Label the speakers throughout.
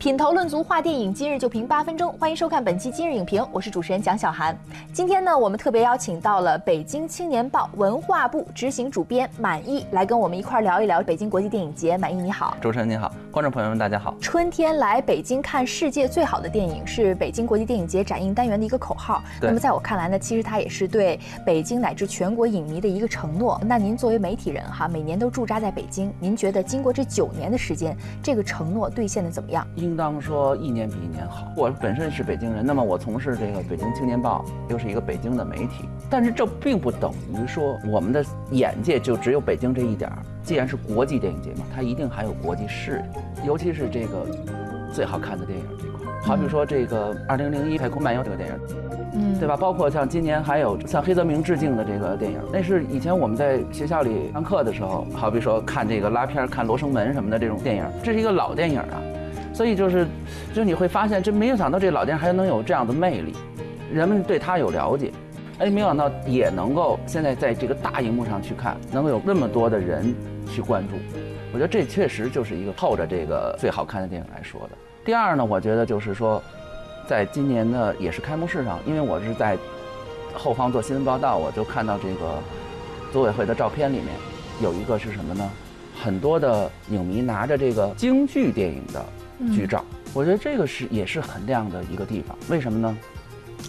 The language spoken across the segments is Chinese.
Speaker 1: 品头论足话电影，今日就评八分钟，欢迎收看本期今日影评，我是主持人蒋小涵。今天呢，我们特别邀请到了北京青年报文化部执行主编满意来跟我们一块聊一聊北京国际电影节。满意你好，
Speaker 2: 主持人你好，观众朋友们大家好。
Speaker 1: 春天来北京看世界最好的电影是北京国际电影节展映单元的一个口号。那么在我看来呢，其实它也是对北京乃至全国影迷的一个承诺。那您作为媒体人哈，每年都驻扎在北京，您觉得经过这九年的时间，这个承诺兑现的怎么样？
Speaker 2: 应当说一年比一年好。我本身是北京人，那么我从事这个北京青年报，又是一个北京的媒体，但是这并不等于说我们的眼界就只有北京这一点儿。既然是国际电影节嘛，它一定还有国际视野，尤其是这个最好看的电影这块儿。好比说这个《二零零一太空漫游》这个电影，
Speaker 1: 嗯
Speaker 2: 对吧？包括像今年还有向黑泽明致敬的这个电影，那是以前我们在学校里上课的时候，好比说看这个拉片、看《罗生门》什么的这种电影，这是一个老电影啊。所以就是，就你会发现，真没有想到这老电影还能有这样的魅力，人们对它有了解，哎，没想到也能够现在在这个大荧幕上去看，能够有那么多的人去关注，我觉得这确实就是一个透着这个最好看的电影来说的。第二呢，我觉得就是说，在今年的也是开幕式上，因为我是在后方做新闻报道，我就看到这个组委会的照片里面有一个是什么呢？很多的影迷拿着这个京剧电影的剧照，我觉得这个是也是很亮的一个地方。为什么呢？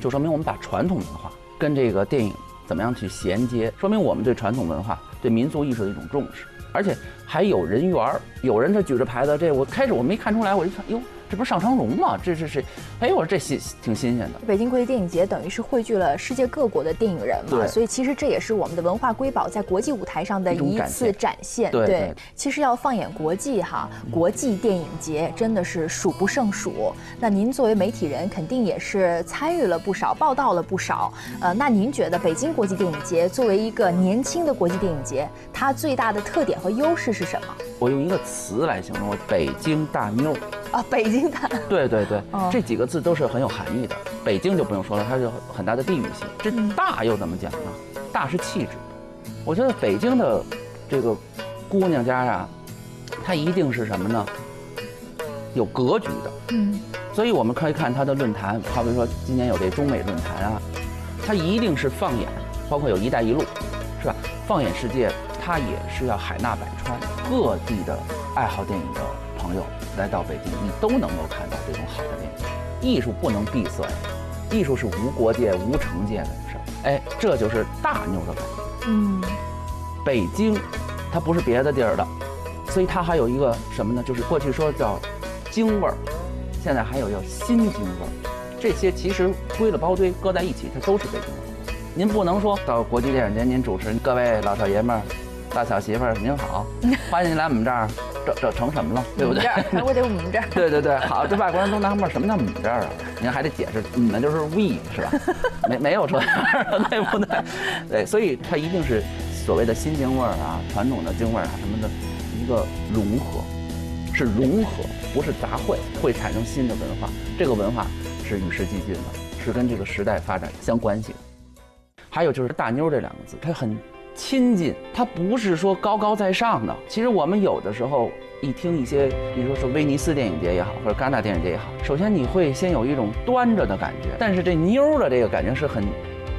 Speaker 2: 就说明我们把传统文化跟这个电影怎么样去衔接，说明我们对传统文化、对民族艺术的一种重视，而且还有人缘儿。有人他举着牌子，这我开始我没看出来，我一看，哟，这不是尚长荣吗？这是谁？哎，我说这新挺新鲜的。
Speaker 1: 北京国际电影节等于是汇聚了世界各国的电影人嘛，所以其实这也是我们的文化瑰宝在国际舞台上的
Speaker 2: 一
Speaker 1: 次
Speaker 2: 现
Speaker 1: 展现。
Speaker 2: 对对
Speaker 1: 其实要放眼国际哈，国际电影节真的是数不胜数。那您作为媒体人，肯定也是参与了不少，报道了不少。呃，那您觉得北京国际电影节作为一个年轻的国际电影节，它最大的特点和优势是什么？
Speaker 2: 我用一个词来形容，北京大妞儿。
Speaker 1: 啊，北京大，
Speaker 2: 对对对，
Speaker 1: 哦
Speaker 2: 这几个字都是很有含义的。北京就不用说了，它是很大的地域性。这
Speaker 1: 嗯
Speaker 2: 大又怎么讲呢？大是气质。我觉得北京的这个姑娘家呀，她一定是什么呢？有格局的。
Speaker 1: 嗯
Speaker 2: 所以我们可以看她的论坛，好比说今年有这中美论坛啊，她一定是放眼，包括有“一带一路”，是吧？放眼世界，它也是要海纳百川，各地的爱好电影的朋友来到北京，你都能够看到这种好的电影。艺术不能闭塞，艺术是无国界、无城界的事儿。哎，这就是大妞的感觉。
Speaker 1: 嗯
Speaker 2: 北京，它不是别的地儿的，所以它还有一个什么呢？就是过去说叫京味儿，现在还有叫新京味儿。这些其实归了包堆，搁在一起，它都是北京味儿。您不能说到国际电影节，您主持，各位老少爷们儿、大小媳妇儿，您好，欢迎您来我们这儿，这这成什么了，对不对？
Speaker 1: 我得我们这儿。
Speaker 2: 对对对，好，这外国人都纳闷儿，什么叫我们这儿啊？您还得解释，你们就是 we 是吧？没没有这样的，对不对？对，所以它一定是所谓的新京味儿啊，传统的京味儿啊什么的一个融合，是融合，不是杂烩，会产生新的文化。这个文化是与时俱进的，是跟这个时代发展相关系的。还有就是“大妞”这两个字，它很亲近，它不是说高高在上的。其实我们有的时候一听一些，比如说是威尼斯电影节也好，或者戛纳电影节也好，首先你会先有一种端着的感觉，但是这妞儿的这个感觉是很。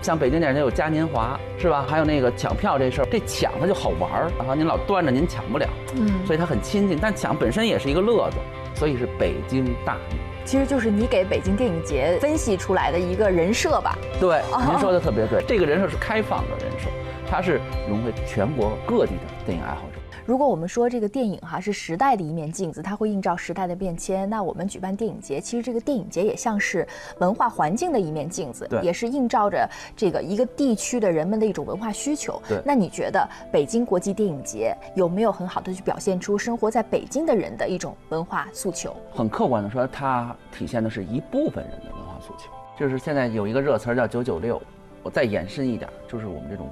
Speaker 2: 像北京电影节有嘉年华是吧？还有那个抢票这事儿，这抢它就好玩儿，然后您老端着您抢不了，
Speaker 1: 嗯，
Speaker 2: 所以它很亲近。但抢本身也是一个乐子，所以是北京大妞。
Speaker 1: 其实就是你给北京电影节分析出来的一个人设吧。
Speaker 2: 对，您说的特别对，这个人设是开放的人设，他是融汇全国各地的电影爱好者。
Speaker 1: 如果我们说这个电影哈是时代的一面镜子，它会映照时代的变迁，那我们举办电影节，其实这个电影节也像是文化环境的一面镜子，
Speaker 2: 对
Speaker 1: 也是映照着这个一个地区的人们的一种文化需求。
Speaker 2: 对
Speaker 1: 那你觉得北京国际电影节有没有很好的去表现出生活在北京的人的一种文化诉求？
Speaker 2: 很客观的说，它体现的是一部分人的文化诉求。就是现在有一个热词儿叫“九九六”，我再延伸一点，就是我们这种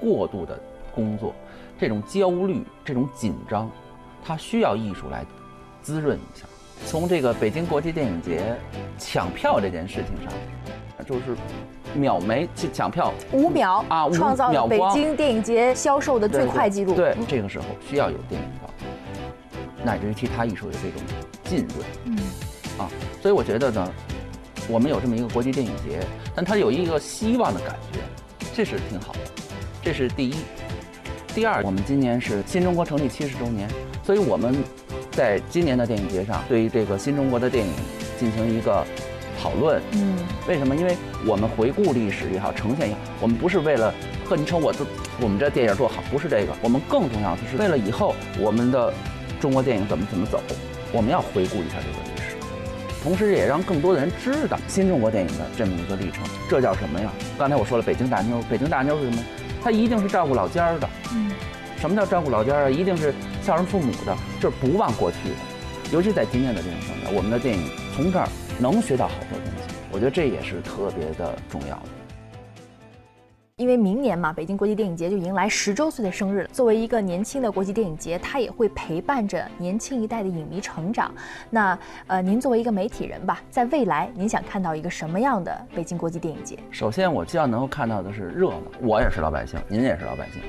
Speaker 2: 过度的工作，这种焦虑、这种紧张，它需要艺术来滋润一下。从这个北京国际电影节抢票这件事情上，就是秒没去抢票，
Speaker 1: 五秒
Speaker 2: 啊，
Speaker 1: 创造了北京电影节销售的最快记录。
Speaker 2: 对，这个时候需要有电影票，乃至于其他艺术的这种浸润。嗯，啊，所以我觉得呢，我们有这么一个国际电影节，但它有一个希望的感觉，这是挺好的。这是第一。第二，我们今年是新中国成立七十周年，所以我们在今年的电影节上，对于这个新中国的电影进行一个讨论。嗯，为什么？因为我们回顾历史也好，呈现也好，我们不是为了呵，你瞅我这我们这电影做好，不是这个。我们更重要的是为了以后我们的中国电影怎么怎么走，我们要回顾一下这个历史，同时也让更多的人知道新中国电影的这么一个历程。这叫什么呀？刚才我说了，北京大妞，北京大妞是什么？他一定是照顾老家儿的，嗯，什么叫照顾老家儿啊？一定是孝顺父母的，就是不忘过去的。尤其在今天的这种时代，我们的电影从这儿能学到好多东西，我觉得这也是特别的重要的。
Speaker 1: 因为明年嘛，北京国际电影节就迎来十周岁的生日了。作为一个年轻的国际电影节，它也会陪伴着年轻一代的影迷成长。那呃，您作为一个媒体人吧，在未来您想看到一个什么样的北京国际电影节？
Speaker 2: 首先，我希望能够看到的是热闹。我也是老百姓，您也是老百姓。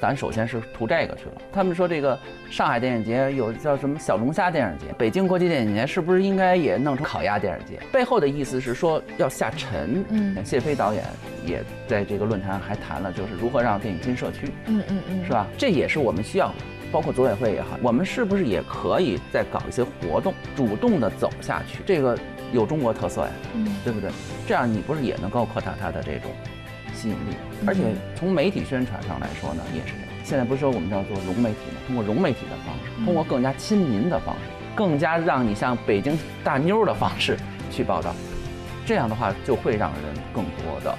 Speaker 2: 咱首先是图这个去了。他们说这个上海电影节有叫什么小龙虾电影节，北京国际电影节是不是应该也弄成烤鸭电影节？背后的意思是说要下沉。嗯，谢飞导演也在这个论坛还谈了，就是如何让电影进社区。嗯嗯嗯，是吧？这也是我们需要，包括组委会也好，我们是不是也可以再搞一些活动，主动的走下去？这个有中国特色呀，嗯，对不对？这样你不是也能够扩大它的这种？吸引力，而且从媒体宣传上来说呢，也是这样。现在不是说我们叫做融媒体吗？通过融媒体的方式，通过更加亲民的方式，更加让你像北京大妞的方式去报道，这样的话就会让人更多的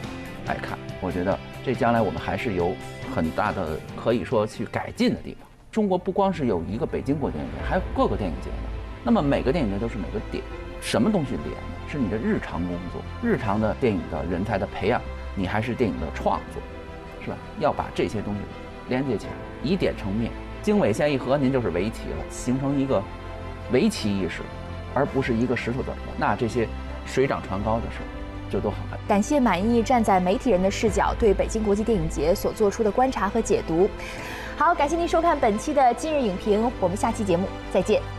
Speaker 2: 来看。我觉得这将来我们还是有很大的可以说去改进的地方。中国不光是有一个北京国际电影节，还有各个电影节呢。那么每个电影节都是每个点，什么东西连呢？是你的日常工作，日常的电影的人才的培养。你还是电影的创作，是吧？要把这些东西连接起来，以点成面，经纬线一合，您就是围棋了，形成一个围棋意识，而不是一个石头子。那这些水涨船高的事儿就都好办。
Speaker 1: 感谢满意站在媒体人的视角对北京国际电影节所做出的观察和解读。好，感谢您收看本期的今日影评，我们下期节目再见。